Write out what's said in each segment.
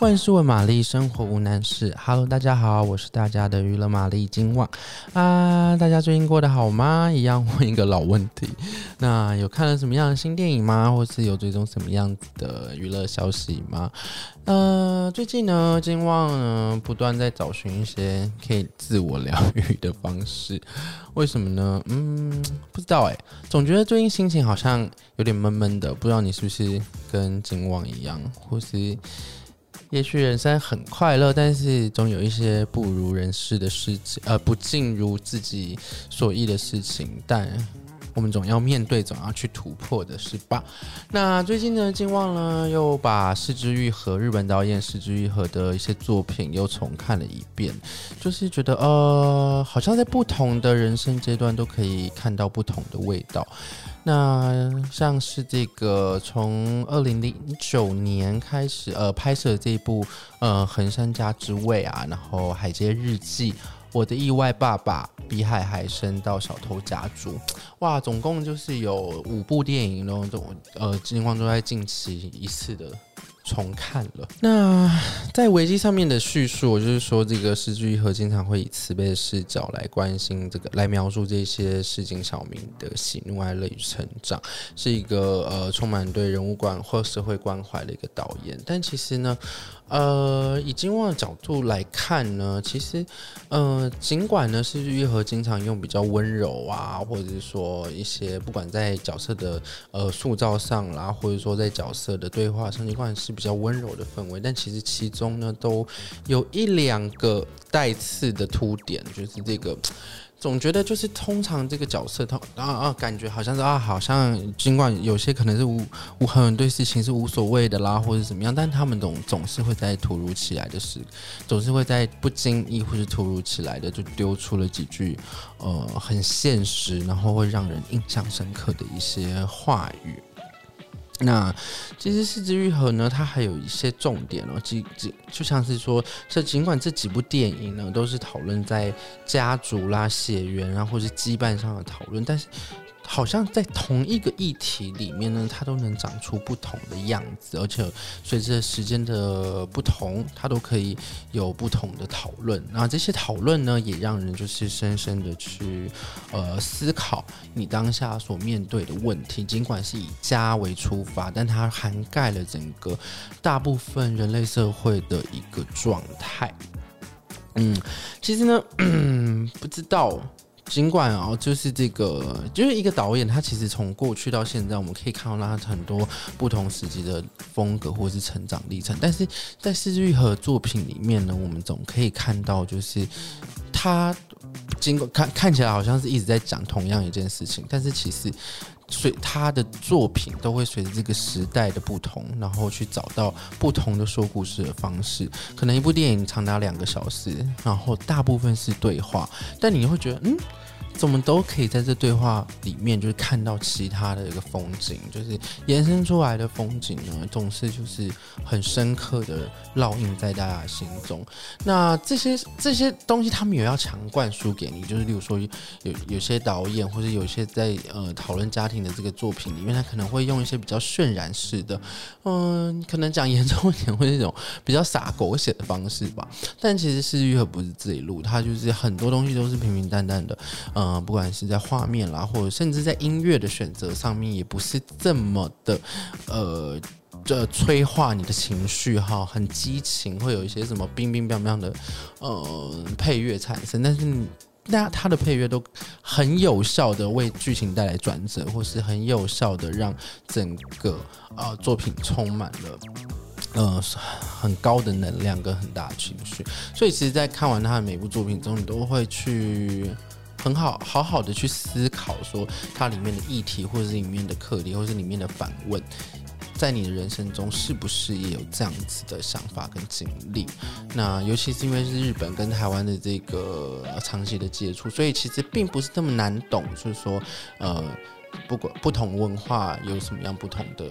万事问玛丽，生活无难事。Hello，大家好，我是大家的娱乐玛丽金旺啊。大家最近过得好吗？一样问一个老问题。那有看了什么样的新电影吗？或是有追踪什么样子的娱乐消息吗？呃，最近呢，金旺呢不断在找寻一些可以自我疗愈的方式。为什么呢？嗯，不知道哎，总觉得最近心情好像有点闷闷的。不知道你是不是跟金旺一样，或是？也许人生很快乐，但是总有一些不如人事的事情，呃，不尽如自己所意的事情。但我们总要面对，总要去突破的，是吧？那最近呢，金旺呢又把是枝裕和日本导演是枝裕和的一些作品又重看了一遍，就是觉得呃，好像在不同的人生阶段都可以看到不同的味道。那像是这个从二零零九年开始呃拍摄这一部呃横山家之味啊，然后海街日记、我的意外爸爸、比海还深到小偷家族，哇，总共就是有五部电影，然后都呃金光都在近期一次的。重看了。那在维基上面的叙述，就是说这个是枝裕和经常会以慈悲的视角来关心这个，来描述这些市井小民的喜怒哀乐与成长，是一个呃充满对人物关或社会关怀的一个导演。但其实呢，呃，以金旺的角度来看呢，其实呃，尽管呢是玉和经常用比较温柔啊，或者是说一些不管在角色的呃塑造上啦，或者说在角色的对话上，尽管是。比较温柔的氛围，但其实其中呢，都有一两个带刺的凸点，就是这个总觉得就是通常这个角色他啊啊，感觉好像是啊，好像尽管有些可能是无无很多对事情是无所谓的啦，或者怎么样，但他们总总是会在突如其来的事，总是会在不经意或是突如其来的就丢出了几句呃很现实，然后会让人印象深刻的一些话语。那其实四肢愈合呢，它还有一些重点哦，就就就像是说，这尽管这几部电影呢都是讨论在家族啦、血缘啊，或是羁绊上的讨论，但是。好像在同一个议题里面呢，它都能长出不同的样子，而且随着时间的不同，它都可以有不同的讨论。那这些讨论呢，也让人就是深深的去呃思考你当下所面对的问题。尽管是以家为出发，但它涵盖了整个大部分人类社会的一个状态。嗯，其实呢，嗯，不知道。尽管哦，就是这个，就是一个导演，他其实从过去到现在，我们可以看到他很多不同时期的风格或是成长历程。但是在是枝裕和作品里面呢，我们总可以看到，就是他经过看看起来好像是一直在讲同样一件事情，但是其实。所以他的作品都会随着这个时代的不同，然后去找到不同的说故事的方式。可能一部电影长达两个小时，然后大部分是对话，但你会觉得，嗯。怎么都可以在这对话里面，就是看到其他的一个风景，就是延伸出来的风景呢，总是就是很深刻的烙印在大家心中。那这些这些东西，他们也要强灌输给你，就是例如说有有些导演，或者有些在呃讨论家庭的这个作品里面，他可能会用一些比较渲染式的，嗯，可能讲严重一点，会是种比较洒狗血的方式吧。但其实是枝裕和不是这一路，他就是很多东西都是平平淡淡的，嗯，不管是在画面啦，或者甚至在音乐的选择上面，也不是这么的，呃，这催化你的情绪哈，很激情，会有一些什么冰冰冰冰的，呃，配乐产生。但是，大家他的配乐都很有效的为剧情带来转折，或是很有效的让整个呃作品充满了，呃，很高的能量跟很大的情绪。所以，其实，在看完他的每部作品中，你都会去。很好，好好的去思考，说它里面的议题，或者是里面的课题，或者是里面的反问，在你的人生中是不是也有这样子的想法跟经历？那尤其是因为是日本跟台湾的这个长期的接触，所以其实并不是那么难懂，就是说，呃。不管不同文化有什么样不同的。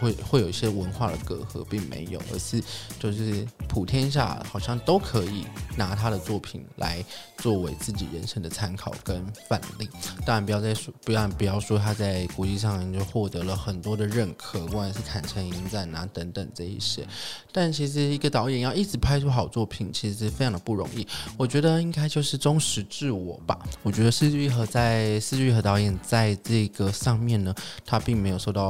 会会有一些文化的隔阂，并没有，而是就是普天下好像都可以拿他的作品来作为自己人生的参考跟范例。当然，不要再说，不要不要说他在国际上就获得了很多的认可，不管是坦诚影展啊等等这一些。但其实一个导演要一直拍出好作品，其实非常的不容易。我觉得应该就是忠实自我吧。我觉得四句和在四句和导演在这个上面呢，他并没有受到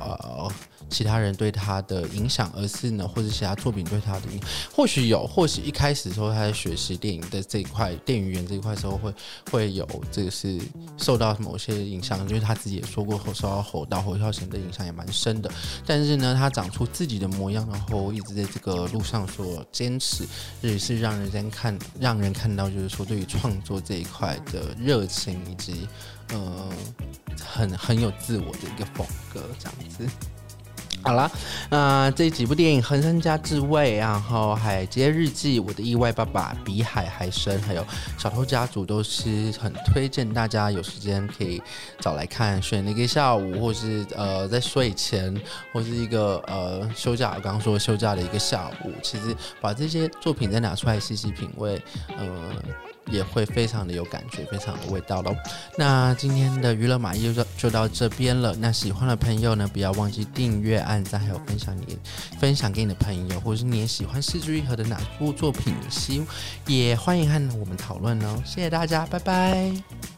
呃。其他人对他的影响，而是呢，或者其他作品对他的影响，或许有，或许一开始的时候他在学习电影的这一块，电影员这一块时候会会有这个是受到某些影响，因为他自己也说过，受到侯导侯孝贤的影响也蛮深的。但是呢，他长出自己的模样，然后一直在这个路上所坚持，也是让人家看，让人看到，就是说对于创作这一块的热情，以及呃，很很有自我的一个风格，这样子。好了，那、这几部电影《横山家之味》，然后《海街日记》、《我的意外爸爸》、《比海还深》，还有《小偷家族》，都是很推荐大家有时间可以找来看，选一个下午，或是呃在睡前，或是一个呃休假，我刚刚说休假的一个下午，其实把这些作品再拿出来细细品味，呃。也会非常的有感觉，非常的味道喽。那今天的娱乐马艺就就到这边了。那喜欢的朋友呢，不要忘记订阅、按赞，还有分享你分享给你的朋友，或者是你也喜欢是枝裕和的哪部作品，希也欢迎和我们讨论哦。谢谢大家，拜拜。